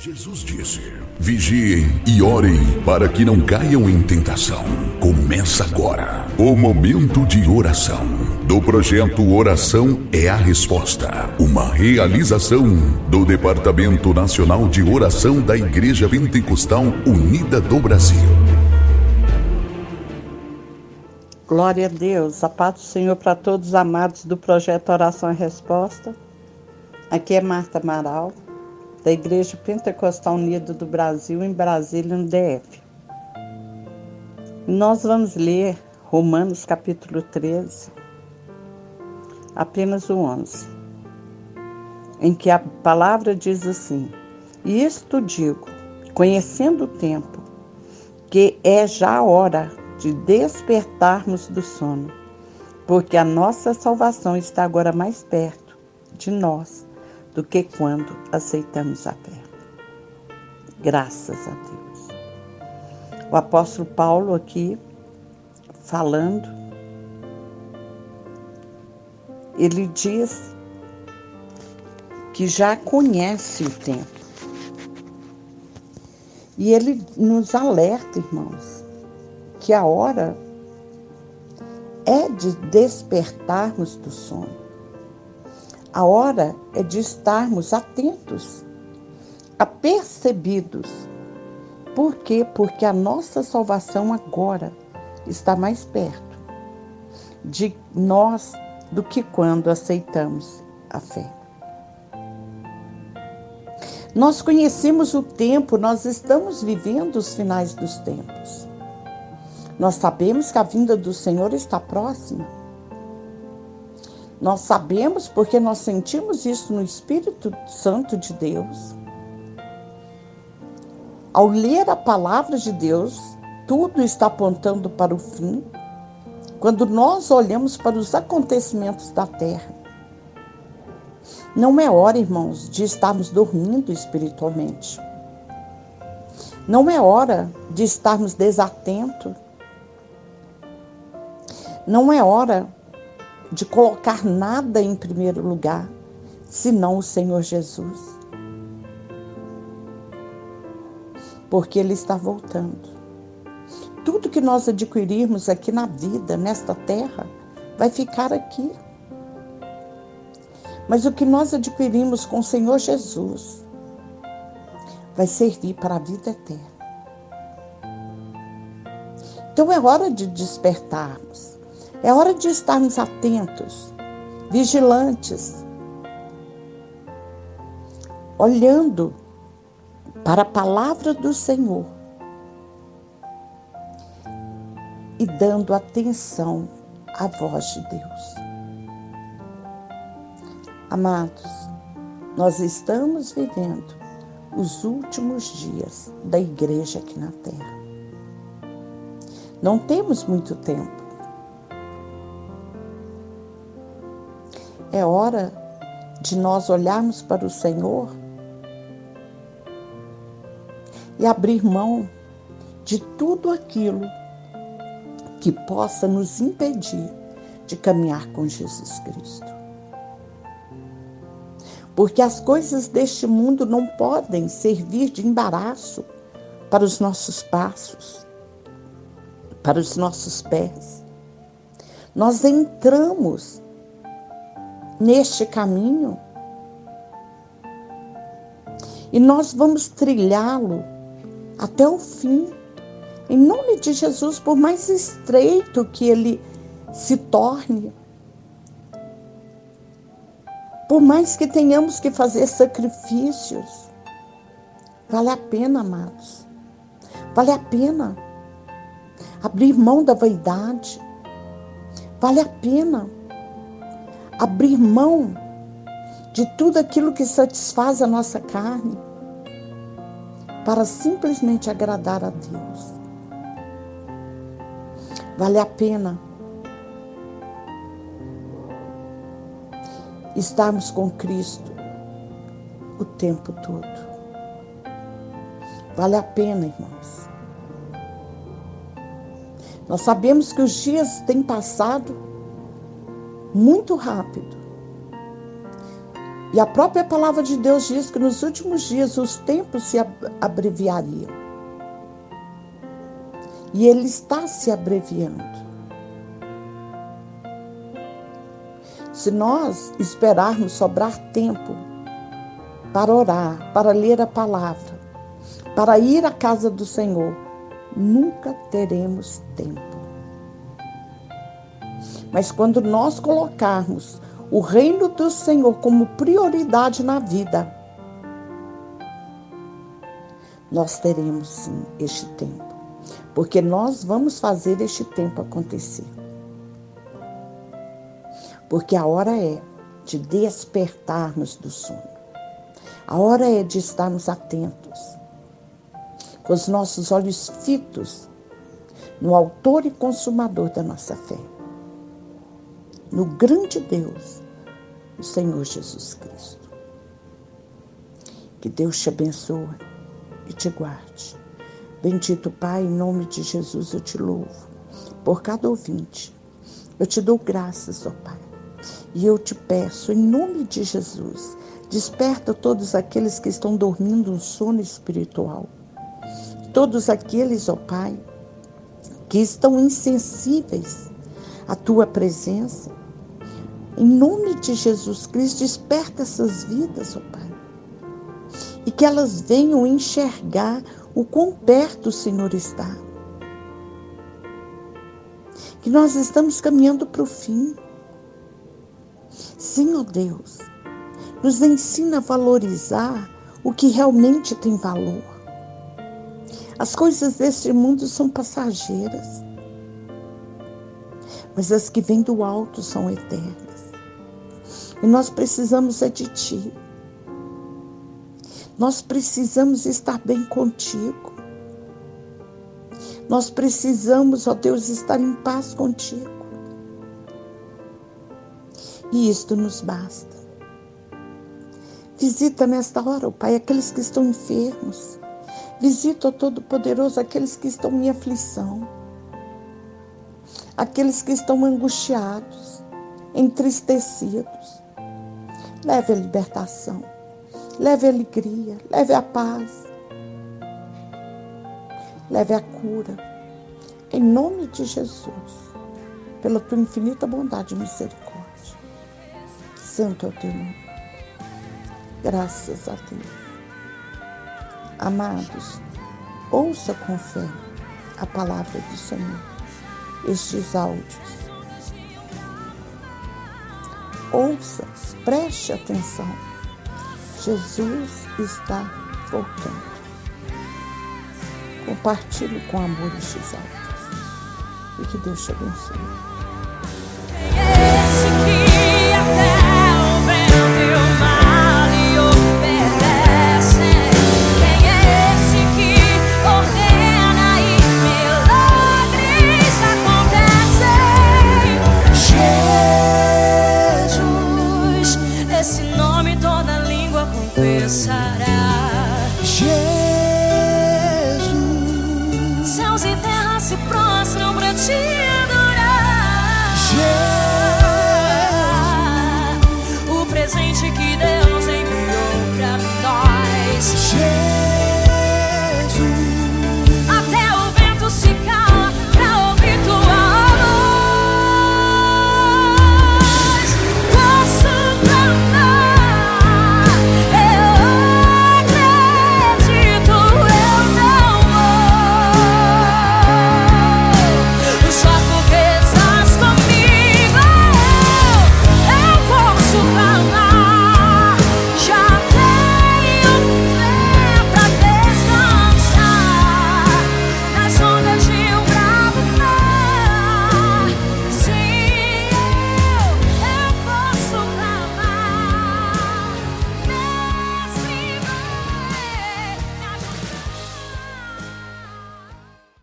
Jesus disse: Vigiem e orem para que não caiam em tentação. Começa agora o momento de oração do projeto Oração é a Resposta, uma realização do Departamento Nacional de Oração da Igreja Pentecostal Unida do Brasil. Glória a Deus, a paz do Senhor para todos os amados do projeto Oração é a Resposta. Aqui é Marta Amaral da Igreja Pentecostal Unida do Brasil, em Brasília, no DF. Nós vamos ler Romanos capítulo 13, apenas o 11, em que a palavra diz assim: E isto digo, conhecendo o tempo, que é já a hora de despertarmos do sono, porque a nossa salvação está agora mais perto de nós do que quando aceitamos a fé. Graças a Deus. O apóstolo Paulo aqui falando, ele diz que já conhece o tempo. E ele nos alerta, irmãos, que a hora é de despertarmos do sono. A hora é de estarmos atentos, apercebidos. Por quê? Porque a nossa salvação agora está mais perto de nós do que quando aceitamos a fé. Nós conhecemos o tempo, nós estamos vivendo os finais dos tempos. Nós sabemos que a vinda do Senhor está próxima. Nós sabemos porque nós sentimos isso no Espírito Santo de Deus. Ao ler a palavra de Deus, tudo está apontando para o fim. Quando nós olhamos para os acontecimentos da terra, não é hora, irmãos, de estarmos dormindo espiritualmente. Não é hora de estarmos desatentos. Não é hora de colocar nada em primeiro lugar, senão o Senhor Jesus. Porque Ele está voltando. Tudo que nós adquirirmos aqui na vida, nesta terra, vai ficar aqui. Mas o que nós adquirimos com o Senhor Jesus vai servir para a vida eterna. Então é hora de despertarmos. É hora de estarmos atentos, vigilantes, olhando para a palavra do Senhor e dando atenção à voz de Deus. Amados, nós estamos vivendo os últimos dias da igreja aqui na terra. Não temos muito tempo. É hora de nós olharmos para o Senhor e abrir mão de tudo aquilo que possa nos impedir de caminhar com Jesus Cristo. Porque as coisas deste mundo não podem servir de embaraço para os nossos passos, para os nossos pés. Nós entramos neste caminho. E nós vamos trilhá-lo até o fim. Em nome de Jesus, por mais estreito que ele se torne, por mais que tenhamos que fazer sacrifícios, vale a pena, amados. Vale a pena abrir mão da vaidade. Vale a pena abrir mão de tudo aquilo que satisfaz a nossa carne para simplesmente agradar a Deus. Vale a pena estarmos com Cristo o tempo todo. Vale a pena, irmãos. Nós sabemos que os dias têm passado muito rápido. E a própria palavra de Deus diz que nos últimos dias os tempos se abreviariam. E ele está se abreviando. Se nós esperarmos sobrar tempo para orar, para ler a palavra, para ir à casa do Senhor, nunca teremos tempo. Mas quando nós colocarmos o reino do Senhor como prioridade na vida, nós teremos sim este tempo, porque nós vamos fazer este tempo acontecer. Porque a hora é de despertarmos do sono. A hora é de estarmos atentos, com os nossos olhos fitos no Autor e Consumador da nossa fé no grande Deus, o Senhor Jesus Cristo. Que Deus te abençoe e te guarde. Bendito Pai, em nome de Jesus eu te louvo por cada ouvinte. Eu te dou graças, ó Pai. E eu te peço, em nome de Jesus, desperta todos aqueles que estão dormindo um sono espiritual. Todos aqueles, ó Pai, que estão insensíveis à tua presença, em nome de Jesus Cristo, desperta essas vidas, ó Pai. E que elas venham enxergar o quão perto o Senhor está. Que nós estamos caminhando para o fim. Sim, ó Deus, nos ensina a valorizar o que realmente tem valor. As coisas deste mundo são passageiras, mas as que vêm do alto são eternas. E nós precisamos é de Ti. Nós precisamos estar bem contigo. Nós precisamos, ó Deus, estar em paz contigo. E isto nos basta. Visita nesta hora, ó Pai, aqueles que estão enfermos. Visita, ó Todo-Poderoso, aqueles que estão em aflição. Aqueles que estão angustiados, entristecidos. Leve a libertação, leve a alegria, leve a paz, leve a cura. Em nome de Jesus, pela tua infinita bondade e misericórdia. Santo é o teu nome. Graças a Deus. Amados, ouça com fé a palavra do Senhor, estes áudios Ouça, preste atenção. Jesus está voltando. Compartilhe com amor estes áudios. E que Deus te abençoe.